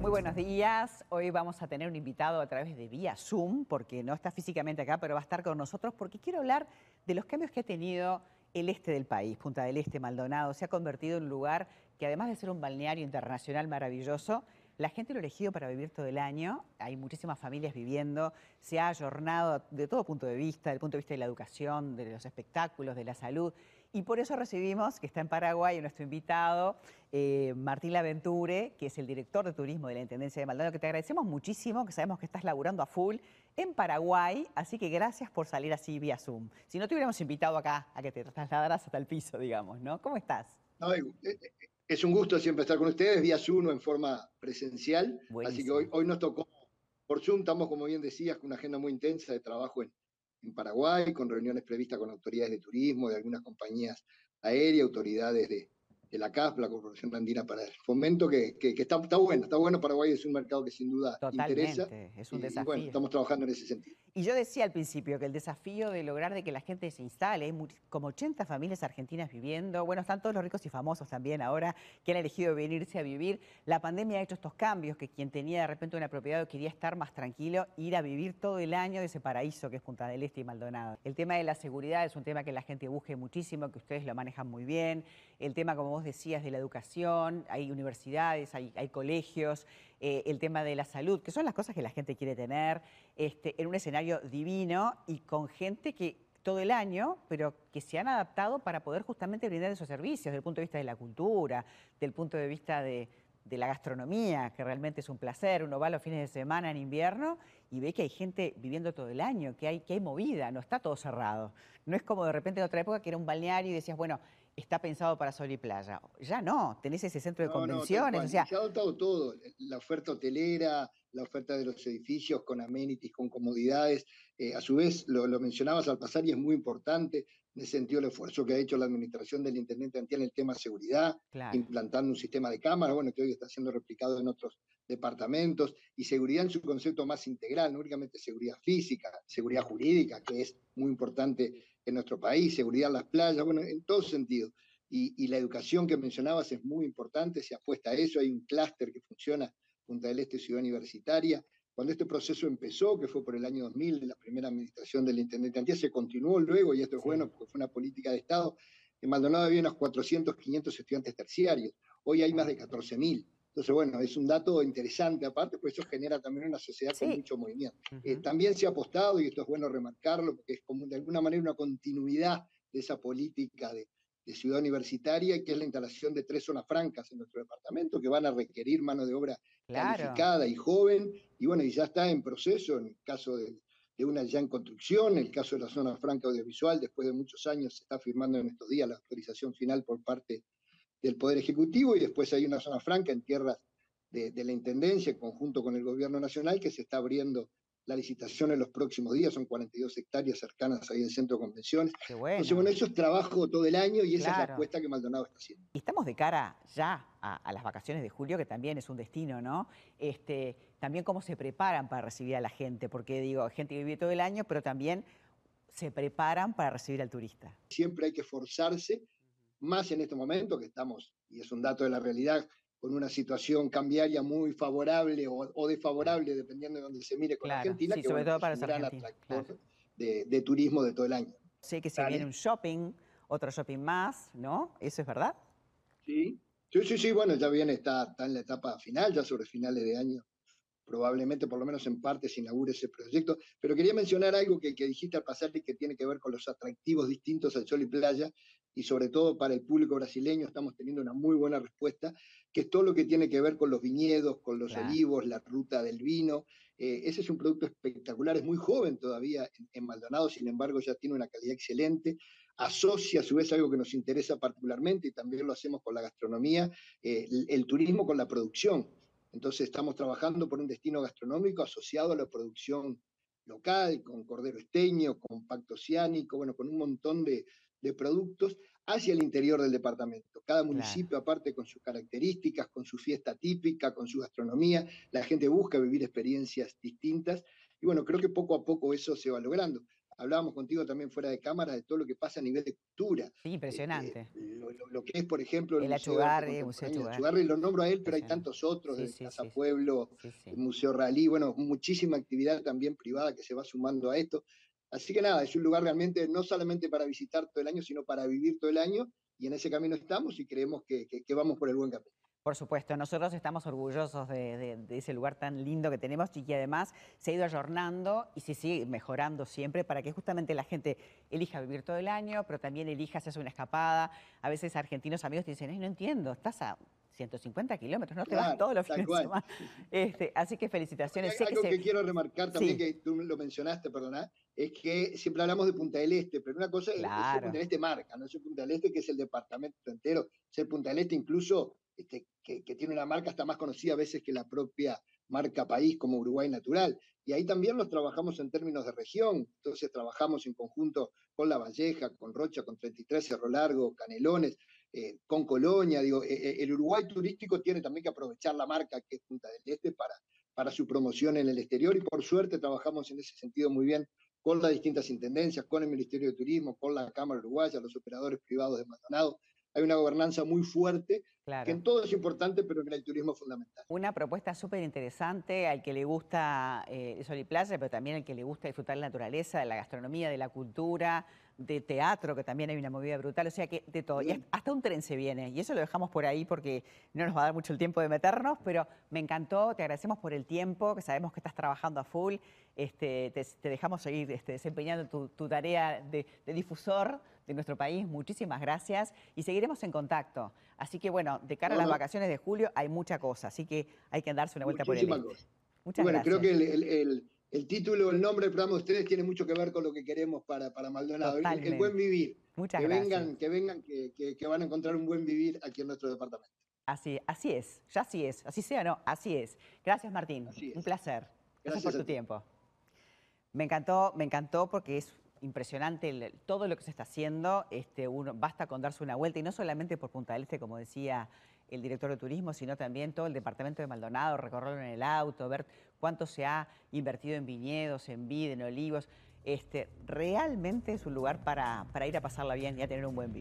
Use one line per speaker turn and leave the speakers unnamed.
Muy buenos días. Hoy vamos a tener un invitado a través de vía Zoom, porque no está físicamente acá, pero va a estar con nosotros porque quiero hablar de los cambios que ha tenido el este del país. Punta del Este, Maldonado, se ha convertido en un lugar que además de ser un balneario internacional maravilloso, la gente lo ha elegido para vivir todo el año, hay muchísimas familias viviendo, se ha ayornado de todo punto de vista, del punto de vista de la educación, de los espectáculos, de la salud. Y por eso recibimos, que está en Paraguay, nuestro invitado, eh, Martín Laventure, que es el director de turismo de la Intendencia de Maldonado, que te agradecemos muchísimo, que sabemos que estás laburando a full en Paraguay, así que gracias por salir así vía Zoom. Si no te hubiéramos invitado acá a que te trasladaras hasta el piso, digamos, ¿no? ¿Cómo estás?
No, es un gusto siempre estar con ustedes, vía Zoom en forma presencial. Así que hoy, hoy nos tocó por Zoom, estamos, como bien decías, con una agenda muy intensa de trabajo en, en Paraguay, con reuniones previstas con autoridades de turismo, de algunas compañías aéreas, autoridades de, de la CAF, la Corporación Andina para el Fomento, que, que, está, está, bueno, está bueno. Paraguay es un mercado que sin duda
Totalmente,
interesa.
es un
y,
desafío.
Y bueno, estamos trabajando en ese sentido.
Y yo decía al principio que el desafío de lograr de que la gente se instale, hay como 80 familias argentinas viviendo, bueno, están todos los ricos y famosos también ahora que han elegido venirse a vivir. La pandemia ha hecho estos cambios, que quien tenía de repente una propiedad o quería estar más tranquilo, ir a vivir todo el año de ese paraíso que es Punta del Este y Maldonado. El tema de la seguridad es un tema que la gente busque muchísimo, que ustedes lo manejan muy bien. El tema, como vos decías, de la educación, hay universidades, hay, hay colegios, eh, el tema de la salud, que son las cosas que la gente quiere tener, este, en un escenario divino y con gente que todo el año, pero que se han adaptado para poder justamente brindar esos servicios, desde el punto de vista de la cultura, del punto de vista de, de la gastronomía, que realmente es un placer. Uno va los fines de semana en invierno y ve que hay gente viviendo todo el año, que hay, que hay movida, no está todo cerrado. No es como de repente en otra época que era un balneario y decías, bueno, está pensado para sol y playa. Ya no, tenés ese centro de
No, no,
convenciones,
cual.
o sea,
Se ha adoptado todo, la oferta hotelera, la oferta de los edificios con amenities, con comodidades. Eh, a su vez, lo, lo mencionabas al pasar y es muy importante, en ese sentido el esfuerzo que ha hecho la administración del intendente Antiel en el tema seguridad,
claro.
implantando un sistema de cámaras, bueno, que hoy está siendo replicado en otros departamentos, y seguridad en su concepto más integral, no únicamente seguridad física, seguridad jurídica, que es muy importante en nuestro país, seguridad en las playas, bueno, en todo sentido. Y, y la educación que mencionabas es muy importante, se apuesta a eso, hay un clúster que funciona, Punta del Este Ciudad Universitaria. Cuando este proceso empezó, que fue por el año 2000, en la primera administración del intendente Antiel, se continuó luego, y esto es bueno porque fue una política de Estado, en Maldonado había unos 400, 500 estudiantes terciarios, hoy hay más de 14.000. Entonces, bueno, es un dato interesante aparte, pues eso genera también una sociedad con mucho movimiento. Eh, también se ha apostado, y esto es bueno remarcarlo, porque es como de alguna manera una continuidad de esa política de, de ciudad universitaria, que es la instalación de tres zonas francas en nuestro departamento, que van a requerir mano de obra
Claro.
calificada y joven, y bueno, y ya está en proceso, en el caso de, de una ya en construcción, en el caso de la zona franca audiovisual, después de muchos años se está firmando en estos días la autorización final por parte del Poder Ejecutivo, y después hay una zona franca en tierras de, de la Intendencia, en conjunto con el Gobierno Nacional, que se está abriendo la licitación en los próximos días, son 42 hectáreas cercanas ahí al centro de convenciones.
Qué bueno.
Entonces, bueno, eso es trabajo todo el año y esa es la apuesta que Maldonado está haciendo.
Y estamos de cara ya a, a las vacaciones de julio, que también es un destino, ¿no? Este, también cómo se preparan para recibir a la gente, porque digo, gente que vive todo el año, pero también se preparan para recibir al turista.
Siempre hay que forzarse, más en este momento que estamos, y es un dato de la realidad, con una situación cambiaria muy favorable o, o desfavorable, dependiendo de donde se mire con
Claro,
Argentina,
sí,
que
sobre
bueno,
todo
es
para
un
los
gran
argentinos,
atractor
claro.
de, de turismo de todo el año.
Sé que se viene un shopping, otro shopping más, ¿no? ¿Eso es verdad?
Sí, sí, sí, sí, bueno, ya viene, está, está en la etapa final, ya sobre finales de año, probablemente por lo menos en parte se inaugure ese proyecto, pero quería mencionar algo que, que dijiste al pasar y que tiene que ver con los atractivos distintos al sol y playa, y sobre todo para el público brasileño estamos teniendo una muy buena respuesta, que es todo lo que tiene que ver con los viñedos, con los
Claro.
olivos, la ruta del vino. Eh, ese es un producto espectacular, es muy joven todavía en, en Maldonado, sin embargo ya tiene una calidad excelente, asocia a su vez algo que nos interesa particularmente y también lo hacemos con la gastronomía, eh, el, el turismo con la producción. Entonces estamos trabajando por un destino gastronómico asociado a la producción local, con cordero esteño, con pacto oceánico, bueno, con un montón de, de productos hacia el interior del departamento. Cada municipio, aparte, con sus características, con su fiesta típica, con su gastronomía, la gente busca vivir experiencias distintas. Y bueno, creo que poco a poco eso se va logrando. hablábamos contigo también fuera de cámara de todo lo que pasa a nivel de cultura.
Sí, impresionante.
Eh, lo, que es, por ejemplo,
el, Achugarri, Museo
Achugarri. lo nombro a él, pero hay tantos otros, el Casa Pueblo, el Museo Ralí, bueno, muchísima actividad también privada que se va sumando a esto. Así que nada, es un lugar realmente no solamente para visitar todo el año, sino para vivir todo el año, y en ese camino estamos y creemos que vamos por el buen camino.
Por supuesto, nosotros estamos orgullosos de, ese lugar tan lindo que tenemos y que además se ha ido ayornando y se sigue mejorando siempre para que justamente la gente elija vivir todo el año, pero también elija hacerse una escapada. A veces argentinos amigos te dicen, no entiendo, estás a 150 kilómetros, no te vas todos los fines de semana. Este, así que felicitaciones.
Hay, algo que, quiero remarcar también, que tú lo mencionaste, perdona, es que siempre hablamos de Punta del Este, pero una cosa es, Punta del Este marca, no es el Punta del Este que es el departamento entero, es el Punta del Este incluso este, que, tiene una marca hasta más conocida a veces que la propia marca país como Uruguay Natural. Y ahí también los trabajamos en términos de región. Entonces trabajamos en conjunto con La Valleja, con Rocha, con 33, Cerro Largo, Canelones, eh, con Colonia. Digo, eh, eh, el Uruguay turístico tiene también que aprovechar la marca que es Punta del Este para, para su promoción en el exterior y por suerte trabajamos en ese sentido muy bien con las distintas intendencias, con el Ministerio de Turismo, con la Cámara Uruguaya, los operadores privados de Maldonado hay una gobernanza muy fuerte, que en todo es importante, pero en el turismo es fundamental.
Una propuesta súper interesante al que le gusta eh, el sol y playa, pero también al que le gusta disfrutar la naturaleza, de la gastronomía, de la cultura, de teatro, que también hay una movida brutal, o sea que de todo. Y hasta un tren se viene, y eso lo dejamos por ahí porque no nos va a dar mucho el tiempo de meternos, pero me encantó, te agradecemos por el tiempo, que sabemos que estás trabajando a full, este, te, dejamos seguir este, desempeñando tu, tarea de, difusor de nuestro país, muchísimas gracias, y seguiremos en contacto. Así que bueno, de cara a las vacaciones de julio hay mucha cosa, así que hay que darse una vuelta por el
Muchas bueno, creo que el el título, el nombre del programa de ustedes tiene mucho que ver con lo que queremos para, para Maldonado, el, buen vivir.
Muchas
que
gracias.
Vengan, que vengan, que, van a encontrar un buen vivir aquí en nuestro departamento.
Así, así es, ya así es, así sea, ¿no? Así es. Gracias Martín, un placer. Gracias, por tu tiempo. Me encantó, me encantó porque es impresionante todo lo que se está haciendo. Este, uno, basta con darse una vuelta y no solamente por Punta del Este, como decía el director de turismo, sino también todo el departamento de Maldonado, recorrerlo en el auto, ver cuánto se ha invertido en viñedos, en vid, en olivos. Este, realmente es un lugar para, para ir a pasarla bien y a tener un buen vivir.